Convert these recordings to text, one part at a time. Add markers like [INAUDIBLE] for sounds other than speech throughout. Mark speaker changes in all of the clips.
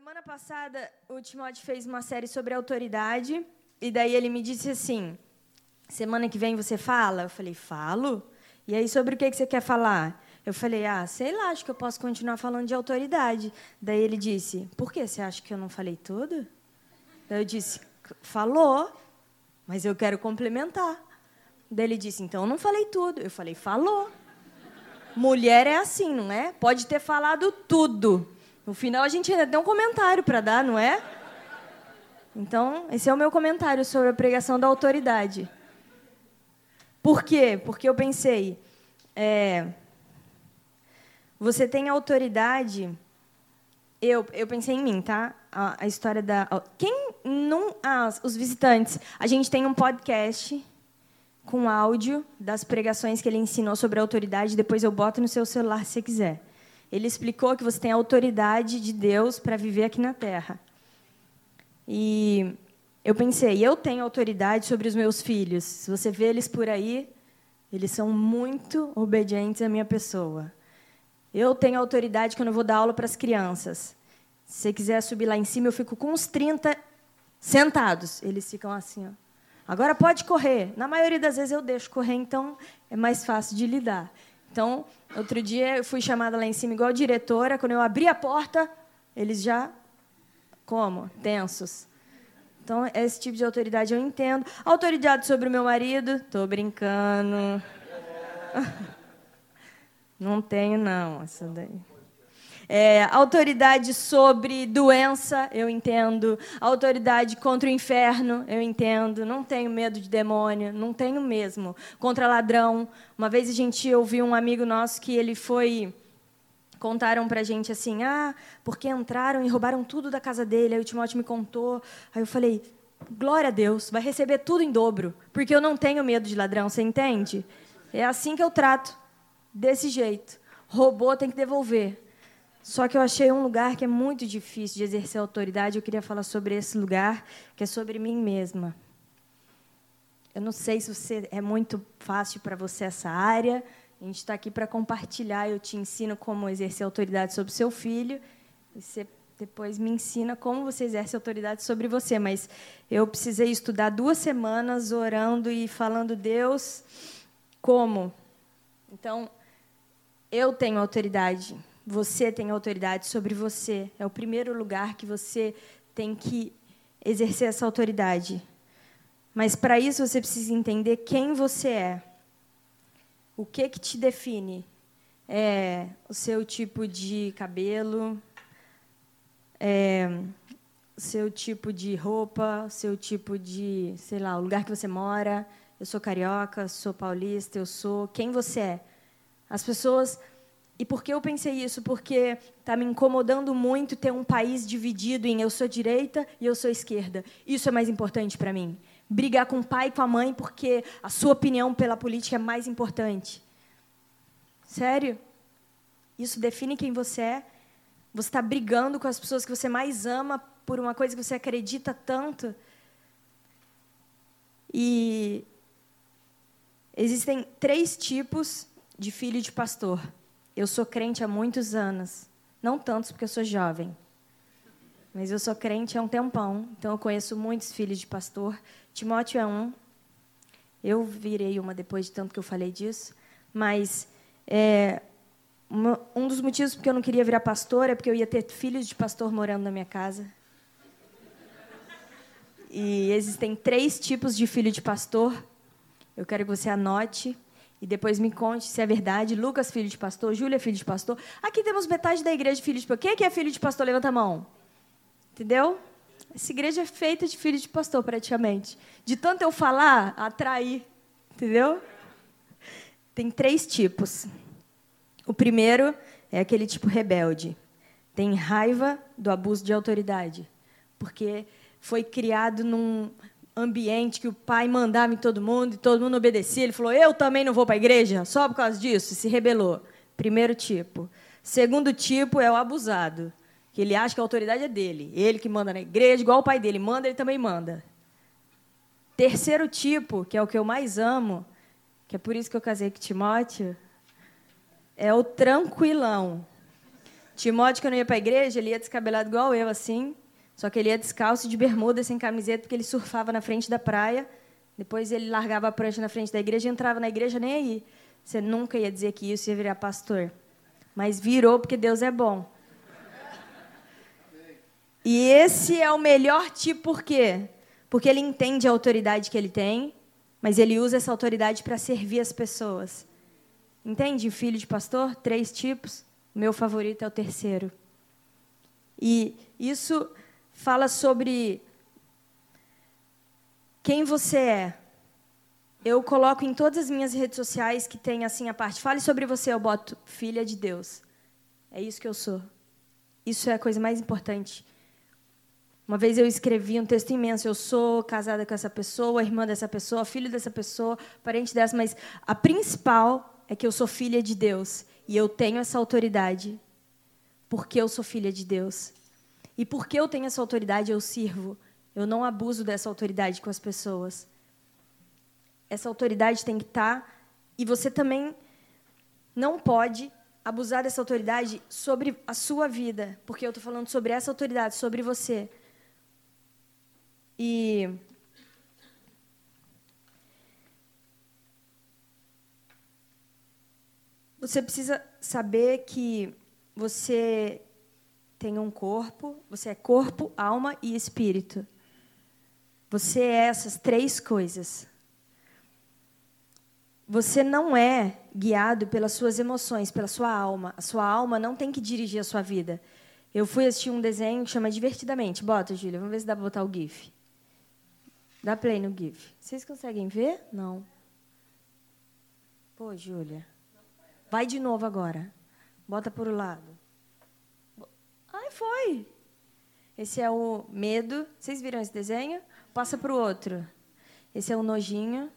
Speaker 1: Semana passada, o Timóteo fez uma série sobre autoridade, e daí ele me disse assim: semana que vem você fala? Eu falei: falo. E aí, sobre o que você quer falar? Eu falei: ah, sei lá, acho que eu posso continuar falando de autoridade. Daí ele disse: por que você acha que eu não falei tudo? Daí eu disse: falou, mas eu quero complementar. Daí ele disse: então eu não falei tudo. Eu falei: falou. Mulher é assim, não é? Pode ter falado tudo. No final, a gente ainda tem um comentário para dar, não é? Então, esse é o meu comentário sobre a pregação da autoridade. Por quê? Porque eu pensei, é, você tem autoridade. Eu, eu pensei em mim, tá? A, a história da. Quem não. Ah, os visitantes. A gente tem um podcast com áudio das pregações que ele ensinou sobre a autoridade. Depois eu boto no seu celular se você quiser. Ele explicou que você tem a autoridade de Deus para viver aqui na Terra. E eu pensei, eu tenho autoridade sobre os meus filhos. Se você vê eles por aí, eles são muito obedientes à minha pessoa. Eu tenho autoridade quando eu vou dar aula para as crianças. Se você quiser subir lá em cima, eu fico com uns 30 sentados. Eles ficam assim, ó. Agora pode correr. Na maioria das vezes eu deixo correr, então é mais fácil de lidar. Então, outro dia eu fui chamada lá em cima igual diretora, quando eu abri a porta, eles já como? Tensos. Então, esse tipo de autoridade eu entendo. Autoridade sobre o meu marido, tô brincando. [LAUGHS] Não tenho não, essa daí. É, autoridade sobre doença, eu entendo. Autoridade contra o inferno, eu entendo. Não tenho medo de demônio, não tenho mesmo. Contra ladrão. Uma vez a gente ouviu um amigo nosso que ele foi contaram para a gente assim, ah, porque entraram e roubaram tudo da casa dele. Aí o Timóteo me contou. Aí eu falei, glória a Deus, vai receber tudo em dobro, porque eu não tenho medo de ladrão, você entende? É assim que eu trato, desse jeito. Roubou, tem que devolver. Só que eu achei um lugar que é muito difícil de exercer autoridade. Eu queria falar sobre esse lugar, que é sobre mim mesma. Eu não sei se você é muito fácil para você essa área. A gente está aqui para compartilhar. Eu te ensino como exercer autoridade sobre seu filho. E você depois me ensina como você exerce autoridade sobre você. Mas eu precisei estudar duas semanas orando e falando Deus como. Então, eu tenho autoridade você tem autoridade sobre você. É o primeiro lugar que você tem que exercer essa autoridade. Mas para isso você precisa entender quem você é. O que que te define? É o seu tipo de cabelo, é o seu tipo de roupa, o seu tipo de, sei lá, o lugar que você mora. Eu sou carioca, sou paulista, eu sou quem você é. As pessoas e por que eu pensei isso? Porque está me incomodando muito ter um país dividido em eu sou direita e eu sou esquerda. Isso é mais importante para mim. Brigar com o pai e com a mãe porque a sua opinião pela política é mais importante. Sério? Isso define quem você é? Você está brigando com as pessoas que você mais ama por uma coisa que você acredita tanto? E existem três tipos de filho de pastor. Eu sou crente há muitos anos. Não tantos, porque eu sou jovem. Mas eu sou crente há um tempão. Então eu conheço muitos filhos de pastor. Timóteo é um. Eu virei uma depois de tanto que eu falei disso. Mas é, um dos motivos porque eu não queria virar pastor é porque eu ia ter filhos de pastor morando na minha casa. E existem três tipos de filho de pastor. Eu quero que você anote. E depois me conte se é verdade. Lucas, filho de pastor. Júlia, filho de pastor. Aqui temos metade da igreja filho de pastor. Quem é que é filho de pastor? Levanta a mão. Entendeu? Essa igreja é feita de filho de pastor, praticamente. De tanto eu falar, atrair. Entendeu? Tem três tipos. O primeiro é aquele tipo rebelde. Tem raiva do abuso de autoridade. Porque foi criado num, ambiente que o pai mandava em todo mundo e todo mundo obedecia. Ele falou: Eu também não vou para a igreja só por causa disso. E se rebelou. Primeiro tipo. Segundo tipo é o abusado, que ele acha que a autoridade é dele. Ele que manda na igreja, igual o pai dele manda, ele também manda. Terceiro tipo, que é o que eu mais amo, que é por isso que eu casei com Timóteo, é o tranquilão. Timóteo, quando ia para a igreja, ele ia descabelado igual eu, assim. Só que ele ia descalço, de bermuda, sem camiseta, porque ele surfava na frente da praia. Depois ele largava a prancha na frente da igreja e entrava na igreja nem aí. Você nunca ia dizer que isso ia virar pastor. Mas virou porque Deus é bom. E esse é o melhor tipo, por quê? Porque ele entende a autoridade que ele tem, mas ele usa essa autoridade para servir as pessoas. Entende? Filho de pastor, três tipos. O meu favorito é o terceiro. E isso fala sobre quem você é. Eu coloco em todas as minhas redes sociais que tem assim a parte, fale sobre você, eu boto filha de Deus. É isso que eu sou. Isso é a coisa mais importante. Uma vez eu escrevi um texto imenso. Eu sou casada com essa pessoa, irmã dessa pessoa, filho dessa pessoa, parente dessa, mas a principal é que eu sou filha de Deus e eu tenho essa autoridade porque eu sou filha de Deus. E porque eu tenho essa autoridade, eu sirvo. Eu não abuso dessa autoridade com as pessoas. Essa autoridade tem que estar. Tá, e você também não pode abusar dessa autoridade sobre a sua vida, porque eu estou falando sobre essa autoridade, sobre você. E você precisa saber que você tem um corpo, você é corpo, alma e espírito. Você é essas três coisas. Você não é guiado pelas suas emoções, pela sua alma. A sua alma não tem que dirigir a sua vida. Eu fui assistir um desenho que chama Divertidamente. Bota, Júlia, vamos ver se dá para botar o GIF. Dá play no GIF. Vocês conseguem ver? Não. Pô, Júlia. Vai de novo agora. Bota por o lado. Foi. Esse é o medo. Vocês viram esse desenho? Passa para o outro. Esse é o nojinho.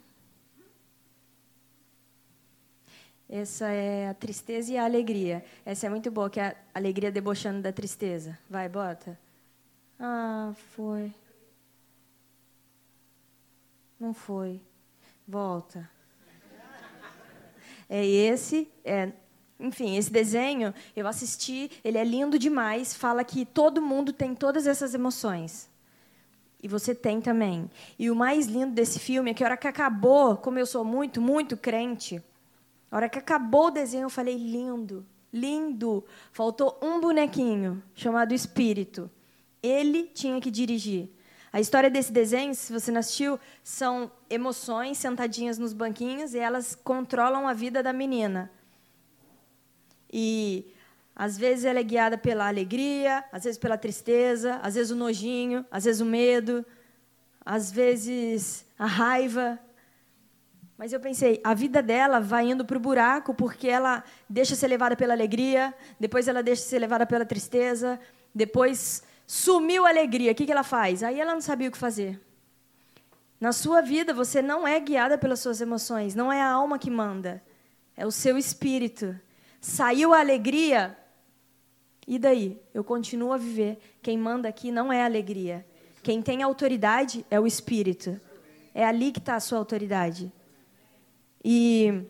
Speaker 1: Essa é a tristeza e a alegria. Essa é muito boa, que é a alegria debochando da tristeza. Vai, bota. Ah, foi. Não foi. Volta. É esse, é, enfim, esse desenho eu assisti, ele é lindo demais, fala que todo mundo tem todas essas emoções. E você tem também. E o mais lindo desse filme é que a hora que acabou, como eu sou muito, muito crente, a hora que acabou o desenho eu falei lindo, lindo. Faltou um bonequinho chamado Espírito. Ele tinha que dirigir. A história desse desenho, se você não assistiu, são emoções sentadinhas nos banquinhos e elas controlam a vida da menina. E às vezes ela é guiada pela alegria, às vezes pela tristeza, às vezes o nojinho, às vezes o medo, às vezes a raiva. Mas eu pensei, a vida dela vai indo para o buraco porque ela deixa ser levada pela alegria, depois ela deixa ser levada pela tristeza, depois Sumiu a alegria, o que ela faz? Aí ela não sabia o que fazer. Na sua vida, você não é guiada pelas suas emoções, não é a alma que manda, é o seu espírito. Saiu a alegria, e daí? Eu continuo a viver. Quem manda aqui não é a alegria. Quem tem autoridade é o espírito. É ali que está a sua autoridade. E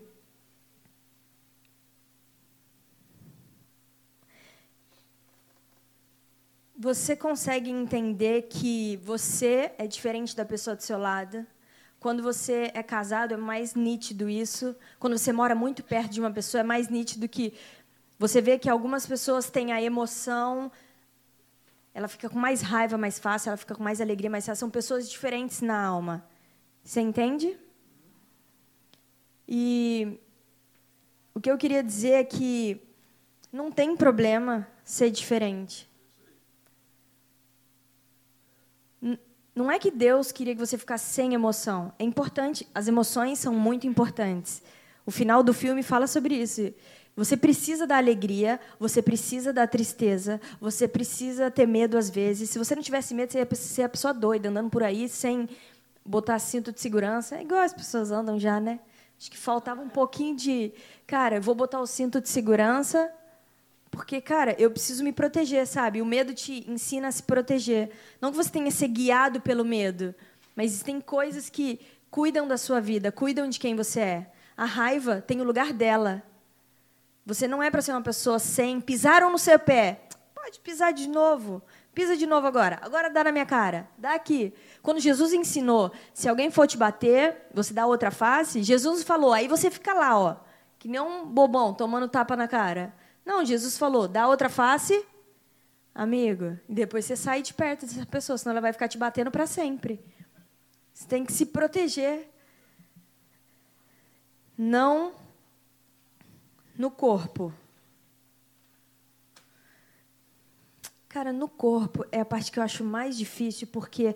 Speaker 1: você consegue entender que você é diferente da pessoa do seu lado. Quando você é casado, é mais nítido isso. Quando você mora muito perto de uma pessoa, é mais nítido que você vê que algumas pessoas têm a emoção, ela fica com mais raiva mais fácil, ela fica com mais alegria mais fácil. São pessoas diferentes na alma. Você entende? E o que eu queria dizer é que não tem problema ser diferente. Não é que Deus queria que você ficasse sem emoção. É importante, as emoções são muito importantes. O final do filme fala sobre isso. Você precisa da alegria, você precisa da tristeza, você precisa ter medo às vezes. Se você não tivesse medo, você ia ser a pessoa doida, andando por aí sem botar cinto de segurança. É igual as pessoas andam já, né? Acho que faltava um pouquinho de, cara, vou botar o cinto de segurança, porque, cara, eu preciso me proteger, sabe? O medo te ensina a se proteger. Não que você tenha ser guiado pelo medo, mas existem coisas que cuidam da sua vida, cuidam de quem você é. A raiva tem o lugar dela. Você não é para ser uma pessoa sem. Pisaram no seu pé. Pode pisar de novo. Pisa de novo agora. Agora dá na minha cara. Dá aqui. Quando Jesus ensinou, se alguém for te bater, você dá outra face, Jesus falou, aí você fica lá, ó, que nem um bobão tomando tapa na cara. Não, Jesus falou, dá outra face, amigo, e depois você sai de perto dessa pessoa, senão ela vai ficar te batendo para sempre. Você tem que se proteger. Não no corpo. Cara, no corpo é a parte que eu acho mais difícil, porque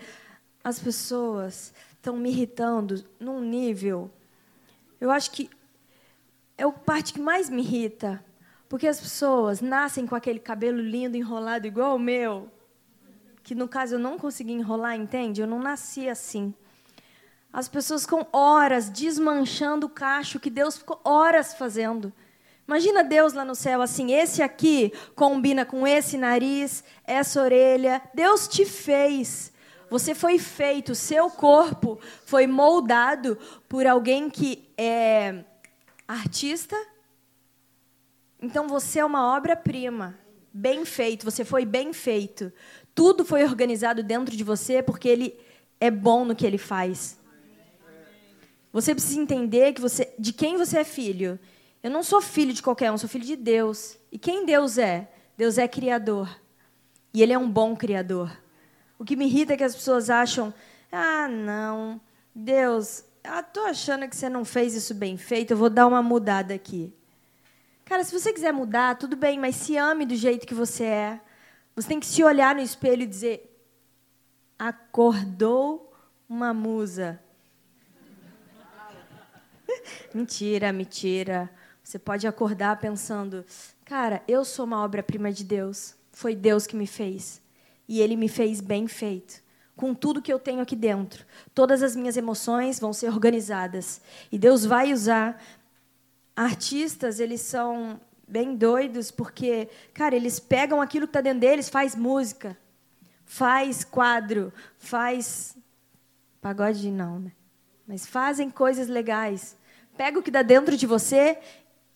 Speaker 1: as pessoas estão me irritando num nível. Eu acho que é a parte que mais me irrita. Porque as pessoas nascem com aquele cabelo lindo, enrolado, igual o meu. Que no caso eu não consegui enrolar, entende? Eu não nasci assim. As pessoas com horas desmanchando o cacho que Deus ficou horas fazendo. Imagina Deus lá no céu assim, esse aqui combina com esse nariz, essa orelha. Deus te fez. Você foi feito, seu corpo foi moldado por alguém que é artista. Então você é uma obra-prima, bem feito, você foi bem feito. Tudo foi organizado dentro de você porque ele é bom no que ele faz. Você precisa entender que você, de quem você é filho. Eu não sou filho de qualquer um, sou filho de Deus. E quem Deus é? Deus é criador. E Ele é um bom criador. O que me irrita é que as pessoas acham: ah, não, Deus, estou achando que você não fez isso bem feito, eu vou dar uma mudada aqui. Cara, se você quiser mudar, tudo bem, mas se ame do jeito que você é. Você tem que se olhar no espelho e dizer: acordou uma musa. [LAUGHS] mentira, mentira. Você pode acordar pensando: cara, eu sou uma obra-prima de Deus. Foi Deus que me fez. E Ele me fez bem feito. Com tudo que eu tenho aqui dentro. Todas as minhas emoções vão ser organizadas. E Deus vai usar. Artistas, eles são bem doidos, porque, cara, eles pegam aquilo que está dentro deles, faz música, faz quadro, faz. Pagode não, né? Mas fazem coisas legais. Pega o que dá dentro de você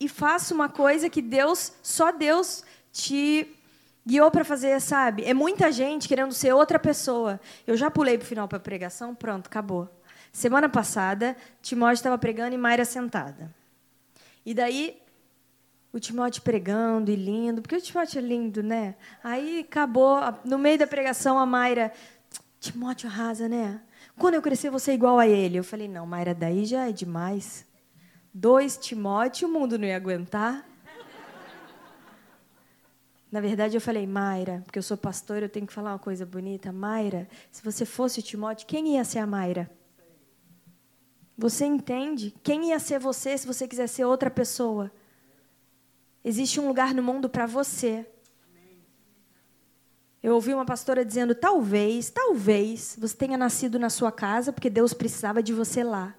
Speaker 1: e faça uma coisa que Deus, só Deus te guiou para fazer, sabe? É muita gente querendo ser outra pessoa. Eu já pulei para o final para pregação, pronto, acabou. Semana passada, Timóteo estava pregando e Mayra sentada. E daí, o Timóteo pregando e lindo, porque o Timóteo é lindo, né? Aí acabou, no meio da pregação, a Mayra, Timóteo arrasa, né? Quando eu crescer, você é igual a ele. Eu falei, não, Mayra, daí já é demais. Dois Timóteo, o mundo não ia aguentar. Na verdade, eu falei, Mayra, porque eu sou pastor, eu tenho que falar uma coisa bonita. Mayra, se você fosse o Timóteo, quem ia ser a Mayra? Você entende? Quem ia ser você se você quiser ser outra pessoa? Existe um lugar no mundo para você. Eu ouvi uma pastora dizendo: talvez, talvez você tenha nascido na sua casa porque Deus precisava de você lá.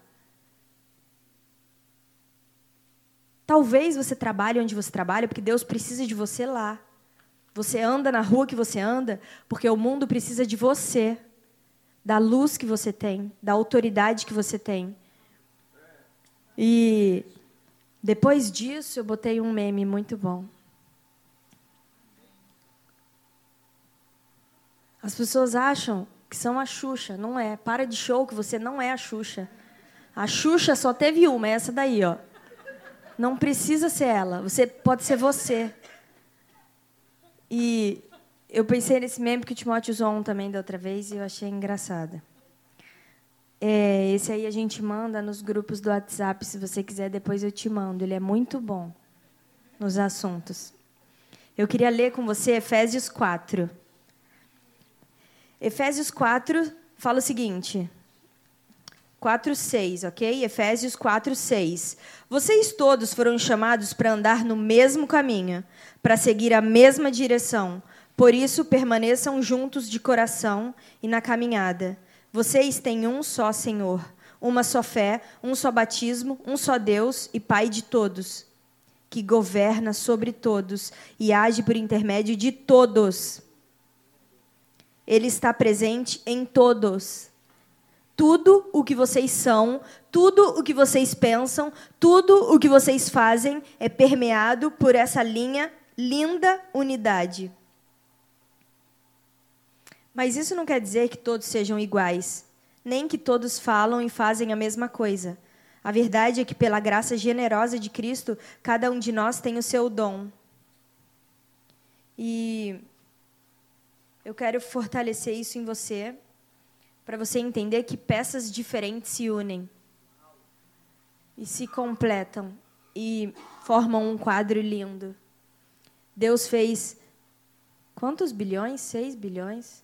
Speaker 1: Talvez você trabalhe onde você trabalha porque Deus precisa de você lá. Você anda na rua que você anda porque o mundo precisa de você, da luz que você tem, da autoridade que você tem. E depois disso eu botei um meme muito bom. As pessoas acham que são a Xuxa, não é. Para de show que você não é a Xuxa. A Xuxa só teve uma, é essa daí, ó. Não precisa ser ela, você pode ser você. E eu pensei nesse meme que o Timóteo usou um também da outra vez e eu achei engraçada. É, esse aí a gente manda nos grupos do WhatsApp, se você quiser, depois eu te mando. Ele é muito bom nos assuntos. Eu queria ler com você Efésios 4. Efésios 4 fala o seguinte: 4, 6, ok? Efésios 4, 6. Vocês todos foram chamados para andar no mesmo caminho, para seguir a mesma direção. Por isso, permaneçam juntos de coração e na caminhada. Vocês têm um só Senhor, uma só fé, um só batismo, um só Deus e Pai de todos, que governa sobre todos e age por intermédio de todos. Ele está presente em todos Tudo o que vocês são, tudo o que vocês pensam, tudo o que vocês fazem é permeado por essa linha linda unidade. Mas isso não quer dizer que todos sejam iguais, nem que todos falam e fazem a mesma coisa. A verdade é que, pela graça generosa de Cristo, cada um de nós tem o seu dom. E eu quero fortalecer isso em você, para você entender que peças diferentes se unem e se completam e formam um quadro lindo. Deus fez quantos bilhões? Seis bilhões?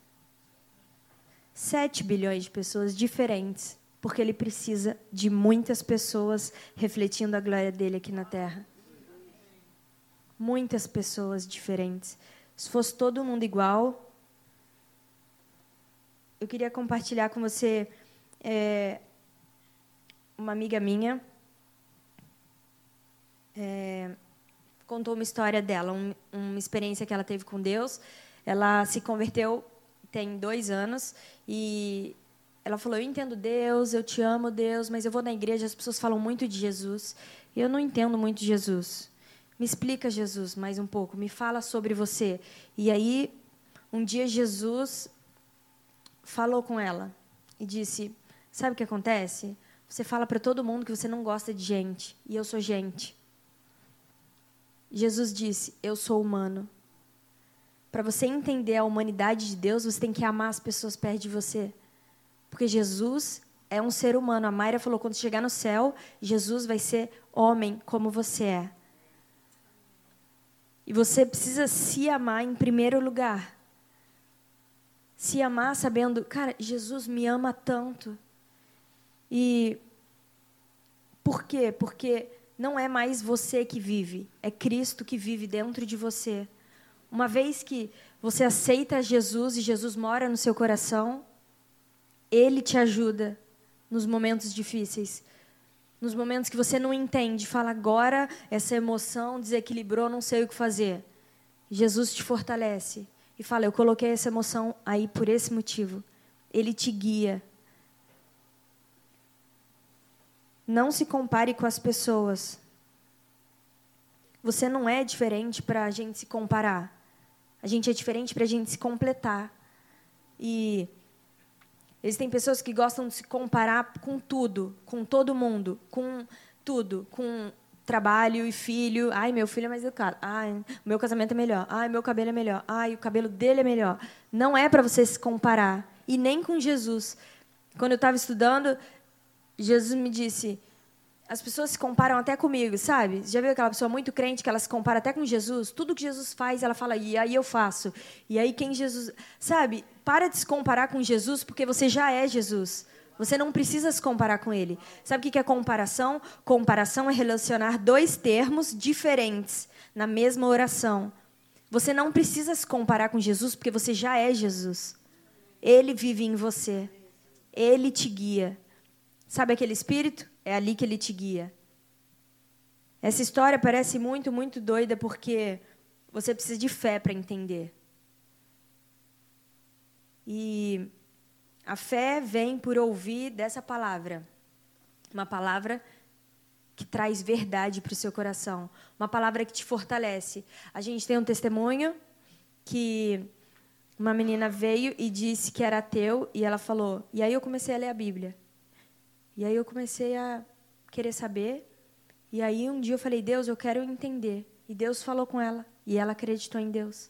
Speaker 1: Sete bilhões de pessoas diferentes, porque Ele precisa de muitas pessoas refletindo a glória dele aqui na Terra. Muitas pessoas diferentes. Se fosse todo mundo igual, eu queria compartilhar com você é, uma amiga minha. É, contou uma história dela, um, uma experiência que ela teve com Deus. Ela se converteu tem dois anos e ela falou: Eu entendo Deus, eu te amo, Deus, mas eu vou na igreja, as pessoas falam muito de Jesus e eu não entendo muito de Jesus. Me explica, Jesus, mais um pouco, me fala sobre você. E aí, um dia, Jesus falou com ela e disse: Sabe o que acontece? Você fala para todo mundo que você não gosta de gente, e eu sou gente. Jesus disse: Eu sou humano. Para você entender a humanidade de Deus, você tem que amar as pessoas perto de você. Porque Jesus é um ser humano. A Mayra falou: quando chegar no céu, Jesus vai ser homem como você é. E você precisa se amar em primeiro lugar. Se amar sabendo, cara, Jesus me ama tanto. E por quê? Porque não é mais você que vive, é Cristo que vive dentro de você. Uma vez que você aceita Jesus e Jesus mora no seu coração, ele te ajuda nos momentos difíceis. Nos momentos que você não entende, fala agora essa emoção desequilibrou, não sei o que fazer. Jesus te fortalece e fala: Eu coloquei essa emoção aí por esse motivo. Ele te guia. Não se compare com as pessoas. Você não é diferente para a gente se comparar. A gente é diferente para a gente se completar. E existem pessoas que gostam de se comparar com tudo, com todo mundo, com tudo, com trabalho e filho. Ai, meu filho é mais educado. Ai, meu casamento é melhor. Ai, meu cabelo é melhor. Ai, o cabelo dele é melhor. Não é para você se comparar. E nem com Jesus. Quando eu estava estudando, Jesus me disse: as pessoas se comparam até comigo, sabe? Já viu aquela pessoa muito crente que ela se compara até com Jesus? Tudo que Jesus faz, ela fala, e aí eu faço. E aí quem Jesus. Sabe? Para de se comparar com Jesus, porque você já é Jesus. Você não precisa se comparar com ele. Sabe o que é comparação? Comparação é relacionar dois termos diferentes na mesma oração. Você não precisa se comparar com Jesus, porque você já é Jesus. Ele vive em você. Ele te guia. Sabe aquele espírito? É ali que ele te guia. Essa história parece muito, muito doida porque você precisa de fé para entender. E a fé vem por ouvir dessa palavra. Uma palavra que traz verdade para o seu coração. Uma palavra que te fortalece. A gente tem um testemunho que uma menina veio e disse que era ateu e ela falou. E aí eu comecei a ler a Bíblia. E aí eu comecei a querer saber. E aí um dia eu falei, Deus, eu quero entender. E Deus falou com ela. E ela acreditou em Deus.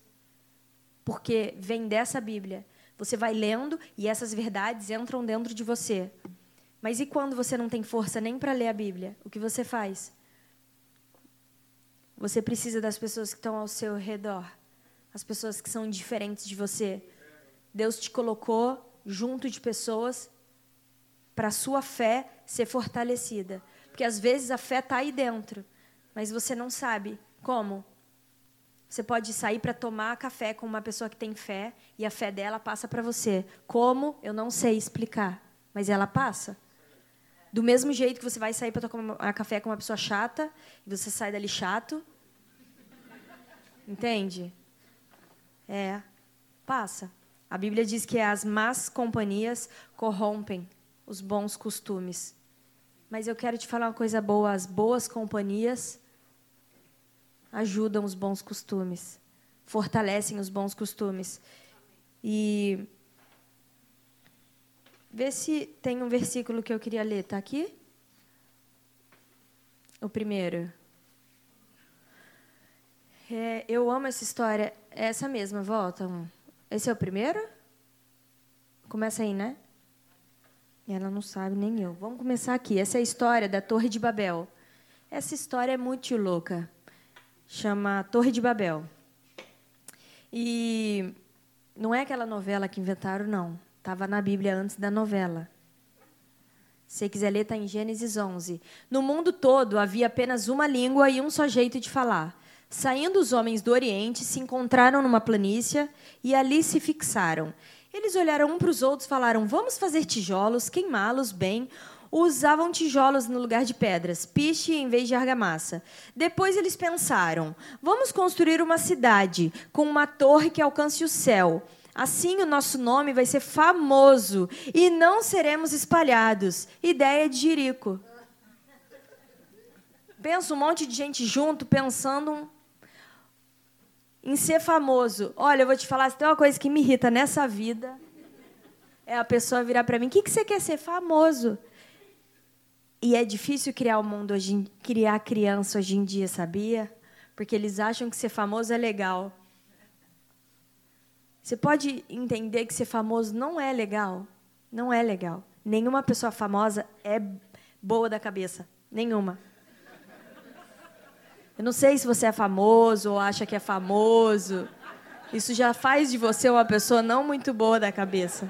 Speaker 1: Porque vem dessa Bíblia. Você vai lendo e essas verdades entram dentro de você. Mas e quando você não tem força nem para ler a Bíblia? O que você faz? Você precisa das pessoas que estão ao seu redor. As pessoas que são diferentes de você. Deus te colocou junto de pessoas para a sua fé ser fortalecida. Porque às vezes a fé está aí dentro, mas você não sabe como. Você pode sair para tomar café com uma pessoa que tem fé e a fé dela passa para você. Como? Eu não sei explicar, mas ela passa. Do mesmo jeito que você vai sair para tomar café com uma pessoa chata e você sai dali chato. Entende? É, passa. A Bíblia diz que as más companhias corrompem os bons costumes. Mas eu quero te falar uma coisa boa: as boas companhias ajudam os bons costumes, fortalecem os bons costumes. E vê se tem um versículo que eu queria ler. Está aqui? O primeiro. É, eu amo essa história. É essa mesma, volta. Esse é o primeiro? Começa aí, né? Ela não sabe, nem eu. Vamos começar aqui. Essa é a história da Torre de Babel. Essa história é muito louca. Chama Torre de Babel. E não é aquela novela que inventaram, não. Estava na Bíblia antes da novela. Se quiser ler, está em Gênesis 11. No mundo todo havia apenas uma língua e um só jeito de falar. Saindo os homens do Oriente, se encontraram numa planície e ali se fixaram. Eles olharam um para os outros falaram: Vamos fazer tijolos, queimá-los bem. Usavam tijolos no lugar de pedras, piche em vez de argamassa. Depois eles pensaram: Vamos construir uma cidade com uma torre que alcance o céu. Assim o nosso nome vai ser famoso e não seremos espalhados. Ideia de Jerico. Pensa um monte de gente junto pensando em ser famoso. Olha, eu vou te falar, se tem uma coisa que me irrita nessa vida, é a pessoa virar para mim: "O que você quer ser famoso?" E é difícil criar o mundo hoje, criar criança hoje em dia, sabia? Porque eles acham que ser famoso é legal. Você pode entender que ser famoso não é legal. Não é legal. Nenhuma pessoa famosa é boa da cabeça. Nenhuma. Eu não sei se você é famoso ou acha que é famoso. Isso já faz de você uma pessoa não muito boa da cabeça.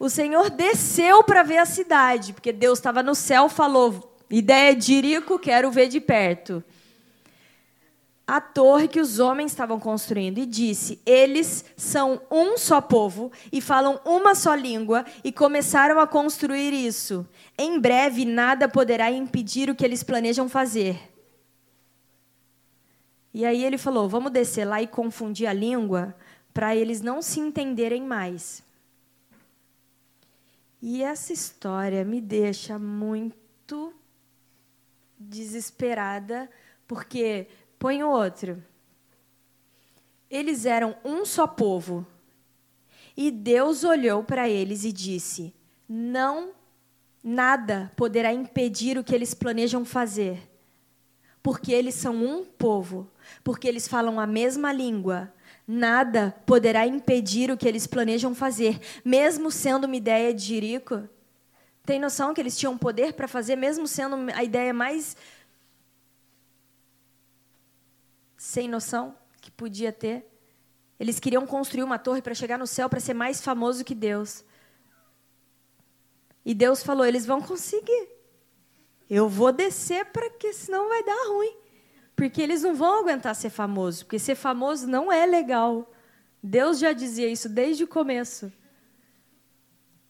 Speaker 1: O Senhor desceu para ver a cidade, porque Deus estava no céu, falou: ideia de Irico, quero ver de perto a torre que os homens estavam construindo e disse: Eles são um só povo e falam uma só língua e começaram a construir isso. Em breve nada poderá impedir o que eles planejam fazer. E aí ele falou: Vamos descer lá e confundir a língua para eles não se entenderem mais. E essa história me deixa muito desesperada, porque Põe o outro. Eles eram um só povo. E Deus olhou para eles e disse: Não, nada poderá impedir o que eles planejam fazer. Porque eles são um povo, porque eles falam a mesma língua. Nada poderá impedir o que eles planejam fazer, mesmo sendo uma ideia de Jerico. Tem noção que eles tinham poder para fazer, mesmo sendo a ideia mais sem noção que podia ter. Eles queriam construir uma torre para chegar no céu para ser mais famoso que Deus. E Deus falou: eles vão conseguir. Eu vou descer para que senão vai dar ruim. Porque eles não vão aguentar ser famoso, porque ser famoso não é legal. Deus já dizia isso desde o começo.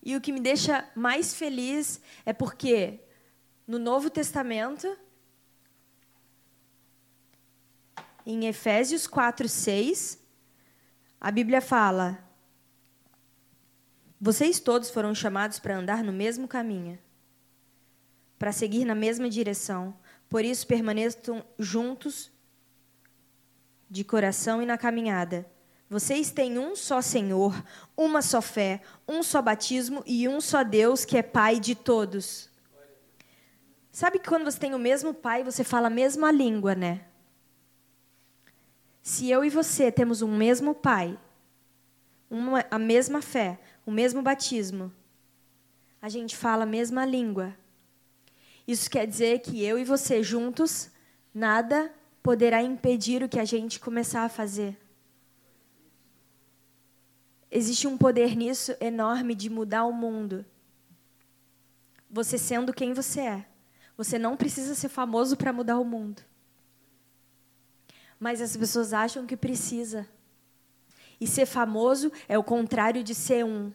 Speaker 1: E o que me deixa mais feliz é porque no Novo Testamento em Efésios 4, 6, a Bíblia fala: Vocês todos foram chamados para andar no mesmo caminho, para seguir na mesma direção. Por isso, permaneçam juntos de coração e na caminhada. Vocês têm um só Senhor, uma só fé, um só batismo e um só Deus que é Pai de todos. Sabe que quando você tem o mesmo Pai, você fala a mesma língua, né? Se eu e você temos um mesmo Pai, uma, a mesma fé, o mesmo batismo, a gente fala a mesma língua. Isso quer dizer que eu e você juntos, nada poderá impedir o que a gente começar a fazer. Existe um poder nisso enorme de mudar o mundo. Você sendo quem você é. Você não precisa ser famoso para mudar o mundo. Mas as pessoas acham que precisa. E ser famoso é o contrário de ser um.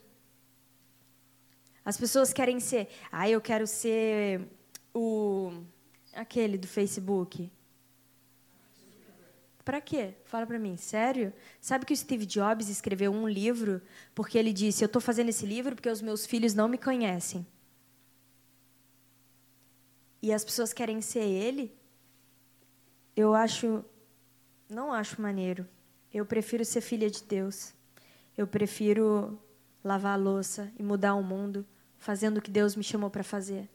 Speaker 1: As pessoas querem ser, ah, eu quero ser o aquele do Facebook. Para quê? Fala para mim, sério? Sabe que o Steve Jobs escreveu um livro porque ele disse: Eu estou fazendo esse livro porque os meus filhos não me conhecem. E as pessoas querem ser ele? Eu acho. Não acho maneiro. Eu prefiro ser filha de Deus. Eu prefiro lavar a louça e mudar o mundo fazendo o que Deus me chamou para fazer.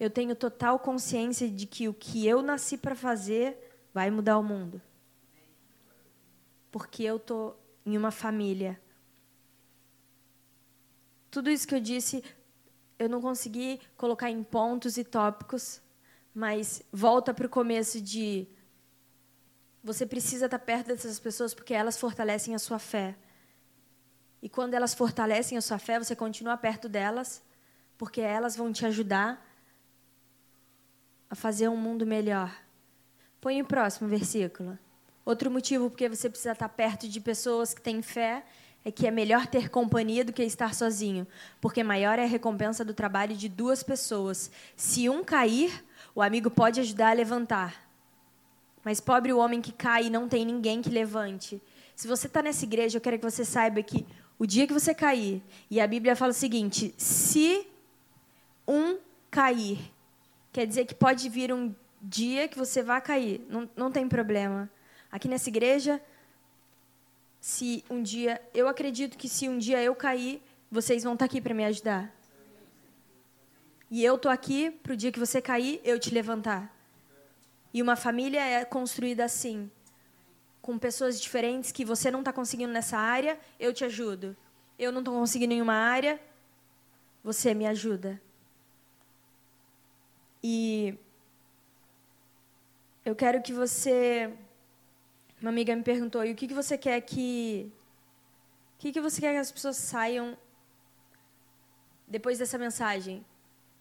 Speaker 1: Eu tenho total consciência de que o que eu nasci para fazer vai mudar o mundo. Porque eu tô em uma família. Tudo isso que eu disse, eu não consegui colocar em pontos e tópicos, mas volta para o começo de você precisa estar perto dessas pessoas porque elas fortalecem a sua fé. E quando elas fortalecem a sua fé, você continua perto delas, porque elas vão te ajudar a fazer um mundo melhor. Põe o próximo versículo. Outro motivo porque você precisa estar perto de pessoas que têm fé é que é melhor ter companhia do que estar sozinho, porque maior é a recompensa do trabalho de duas pessoas. Se um cair, o amigo pode ajudar a levantar. Mas pobre o homem que cai e não tem ninguém que levante. Se você está nessa igreja, eu quero que você saiba que o dia que você cair, e a Bíblia fala o seguinte: se um cair, quer dizer que pode vir um dia que você vai cair, não, não tem problema. Aqui nessa igreja, se um dia, eu acredito que se um dia eu cair, vocês vão estar aqui para me ajudar. E eu tô aqui para o dia que você cair, eu te levantar. E uma família é construída assim com pessoas diferentes que você não está conseguindo nessa área, eu te ajudo. Eu não estou conseguindo em uma área, você me ajuda. E eu quero que você. Uma amiga me perguntou: e o que, que você quer que. O que, que você quer que as pessoas saiam depois dessa mensagem?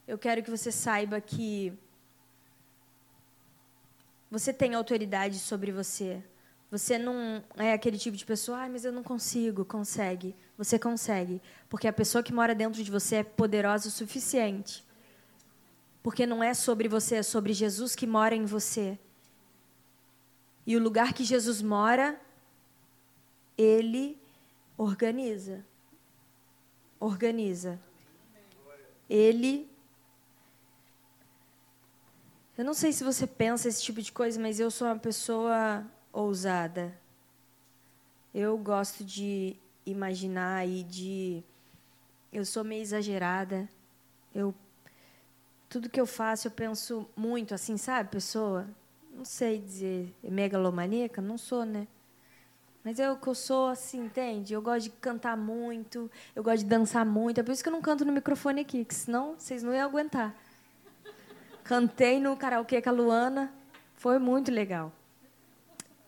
Speaker 1: Eu quero que você saiba que você tem autoridade sobre você. Você não é aquele tipo de pessoa, ah, mas eu não consigo, consegue. Você consegue, porque a pessoa que mora dentro de você é poderosa o suficiente. Porque não é sobre você, é sobre Jesus que mora em você. E o lugar que Jesus mora, ele organiza. Organiza. Ele eu não sei se você pensa esse tipo de coisa, mas eu sou uma pessoa ousada. Eu gosto de imaginar e de. Eu sou meio exagerada. Eu tudo que eu faço eu penso muito assim, sabe, pessoa? Não sei dizer megalomaníaca, não sou, né? Mas eu que eu sou assim, entende? Eu gosto de cantar muito, eu gosto de dançar muito. É por isso que eu não canto no microfone aqui, que senão vocês não iam aguentar. Cantei no karaokê com a Luana, foi muito legal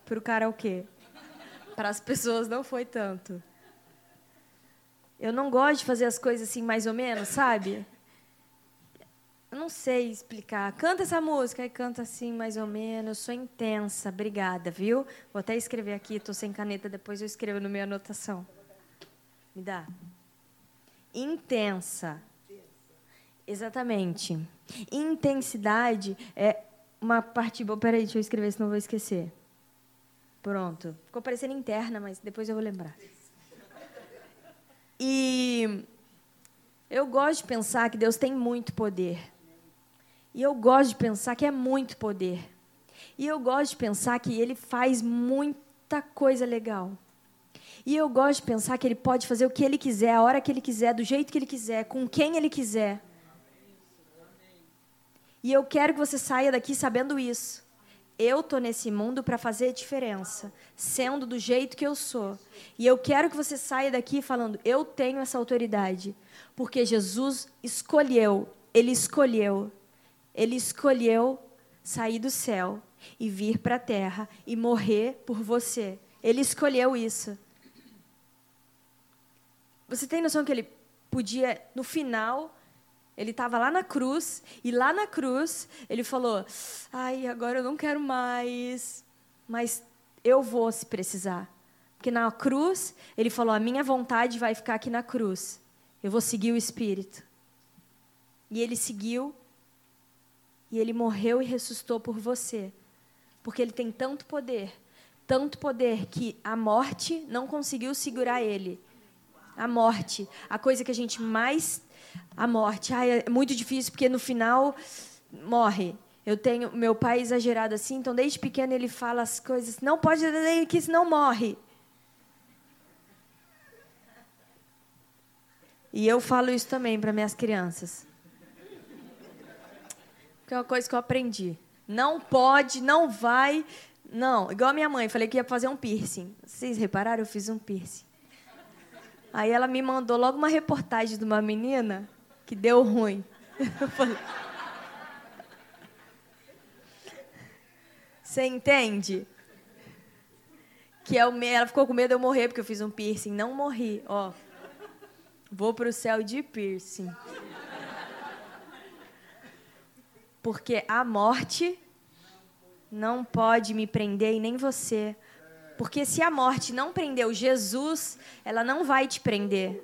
Speaker 1: para o karaokê. Para as pessoas não foi tanto. Eu não gosto de fazer as coisas assim mais ou menos, sabe? Eu não sei explicar. Canta essa música e canta assim mais ou menos. Eu sou intensa. Obrigada, viu? Vou até escrever aqui. Estou sem caneta. Depois eu escrevo no minha anotação. Me dá. Intensa. Exatamente. Intensidade é uma parte boa. Peraí, deixa eu escrever, senão eu vou esquecer. Pronto. Ficou parecendo interna, mas depois eu vou lembrar. E eu gosto de pensar que Deus tem muito poder. E eu gosto de pensar que é muito poder. E eu gosto de pensar que Ele faz muita coisa legal. E eu gosto de pensar que Ele pode fazer o que Ele quiser, a hora que Ele quiser, do jeito que Ele quiser, com quem Ele quiser. E eu quero que você saia daqui sabendo isso. Eu tô nesse mundo para fazer diferença, sendo do jeito que eu sou. E eu quero que você saia daqui falando: eu tenho essa autoridade, porque Jesus escolheu, ele escolheu, ele escolheu sair do céu e vir para a terra e morrer por você. Ele escolheu isso. Você tem noção que ele podia, no final, ele estava lá na cruz, e lá na cruz ele falou: Ai, agora eu não quero mais, mas eu vou se precisar. Porque na cruz, ele falou: A minha vontade vai ficar aqui na cruz. Eu vou seguir o Espírito. E ele seguiu, e ele morreu e ressuscitou por você. porque ele tem tanto poder, tanto poder que a morte não conseguiu segurar ele. A morte, a coisa que a gente mais a morte, ai, é muito difícil porque no final morre. Eu tenho meu pai é exagerado assim, então desde pequeno ele fala as coisas, não pode que senão morre. E eu falo isso também para minhas crianças. Que é uma coisa que eu aprendi. Não pode, não vai. Não, igual a minha mãe, falei que ia fazer um piercing. Vocês repararam? Eu fiz um piercing. Aí ela me mandou logo uma reportagem de uma menina que deu ruim. [LAUGHS] Eu falei. Você entende? Que é o ela ficou com medo de eu morrer porque eu fiz um piercing. Não morri, ó. Vou para o céu de piercing. Porque a morte não pode me prender e nem você. Porque se a morte não prendeu Jesus, ela não vai te prender.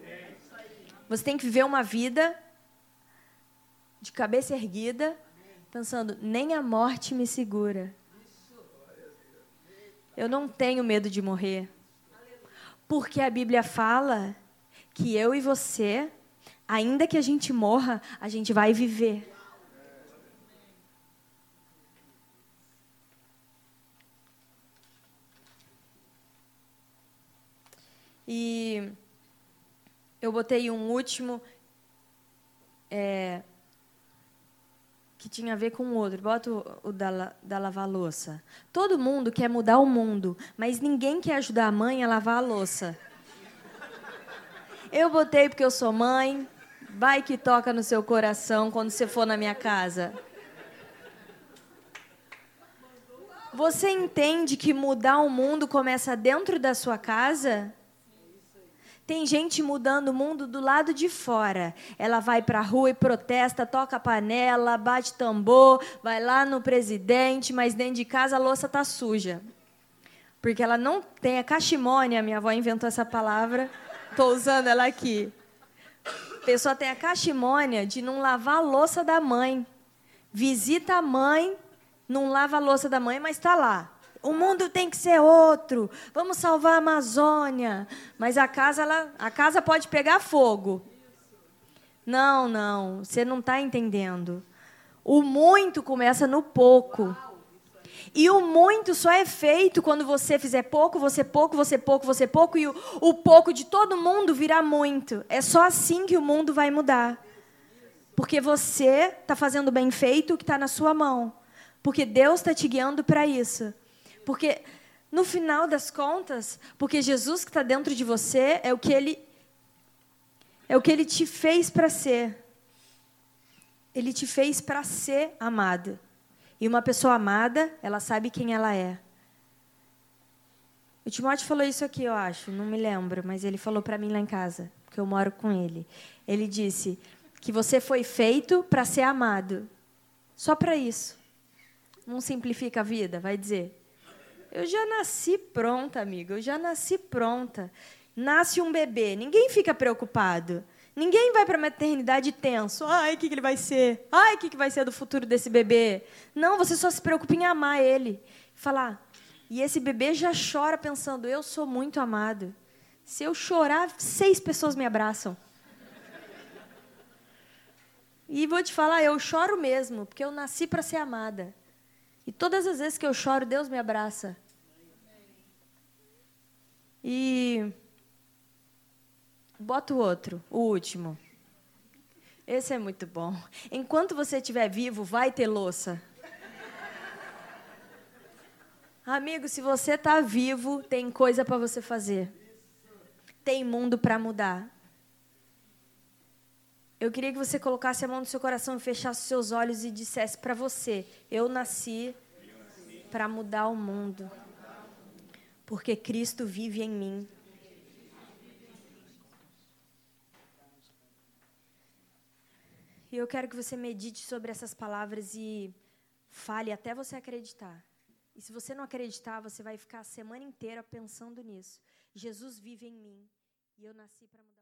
Speaker 1: Você tem que viver uma vida de cabeça erguida, pensando: nem a morte me segura. Eu não tenho medo de morrer. Porque a Bíblia fala que eu e você, ainda que a gente morra, a gente vai viver. E eu botei um último é, que tinha a ver com o outro. Bota o, o da, da lavar louça. Todo mundo quer mudar o mundo, mas ninguém quer ajudar a mãe a lavar a louça. Eu botei porque eu sou mãe. Vai que toca no seu coração quando você for na minha casa. Você entende que mudar o mundo começa dentro da sua casa? Tem gente mudando o mundo do lado de fora. Ela vai para a rua e protesta, toca panela, bate tambor, vai lá no presidente, mas dentro de casa a louça tá suja. Porque ela não tem a cachimônia, minha avó inventou essa palavra. Estou usando ela aqui. A pessoa tem a cachimônia de não lavar a louça da mãe. Visita a mãe, não lava a louça da mãe, mas está lá. O mundo tem que ser outro. Vamos salvar a Amazônia. Mas a casa, ela, a casa pode pegar fogo. Não, não, você não está entendendo. O muito começa no pouco. E o muito só é feito quando você fizer pouco, você pouco, você pouco, você pouco, e o, o pouco de todo mundo virá muito. É só assim que o mundo vai mudar. Porque você está fazendo bem feito o que está na sua mão. Porque Deus está te guiando para isso. Porque, no final das contas, porque Jesus que está dentro de você é o que Ele é o que Ele te fez para ser. Ele te fez para ser amado. E uma pessoa amada, ela sabe quem ela é. O Timóteo falou isso aqui, eu acho, não me lembro, mas ele falou para mim lá em casa, porque eu moro com ele. Ele disse que você foi feito para ser amado. Só para isso. Não simplifica a vida, vai dizer. Eu já nasci pronta, amigo, eu já nasci pronta. Nasce um bebê, ninguém fica preocupado. Ninguém vai para a maternidade tenso. Ai, o que, que ele vai ser? Ai, o que, que vai ser do futuro desse bebê? Não, você só se preocupa em amar ele. Falar. E esse bebê já chora pensando: eu sou muito amado. Se eu chorar, seis pessoas me abraçam. E vou te falar, eu choro mesmo, porque eu nasci para ser amada. E todas as vezes que eu choro, Deus me abraça. E Bota o outro, o último. Esse é muito bom. Enquanto você estiver vivo, vai ter louça. Amigo, se você está vivo, tem coisa para você fazer. Tem mundo para mudar. Eu queria que você colocasse a mão no seu coração fechasse seus olhos e dissesse para você: Eu nasci para mudar o mundo. Porque Cristo vive em mim. E eu quero que você medite sobre essas palavras e fale até você acreditar. E se você não acreditar, você vai ficar a semana inteira pensando nisso. Jesus vive em mim e eu nasci para mudar.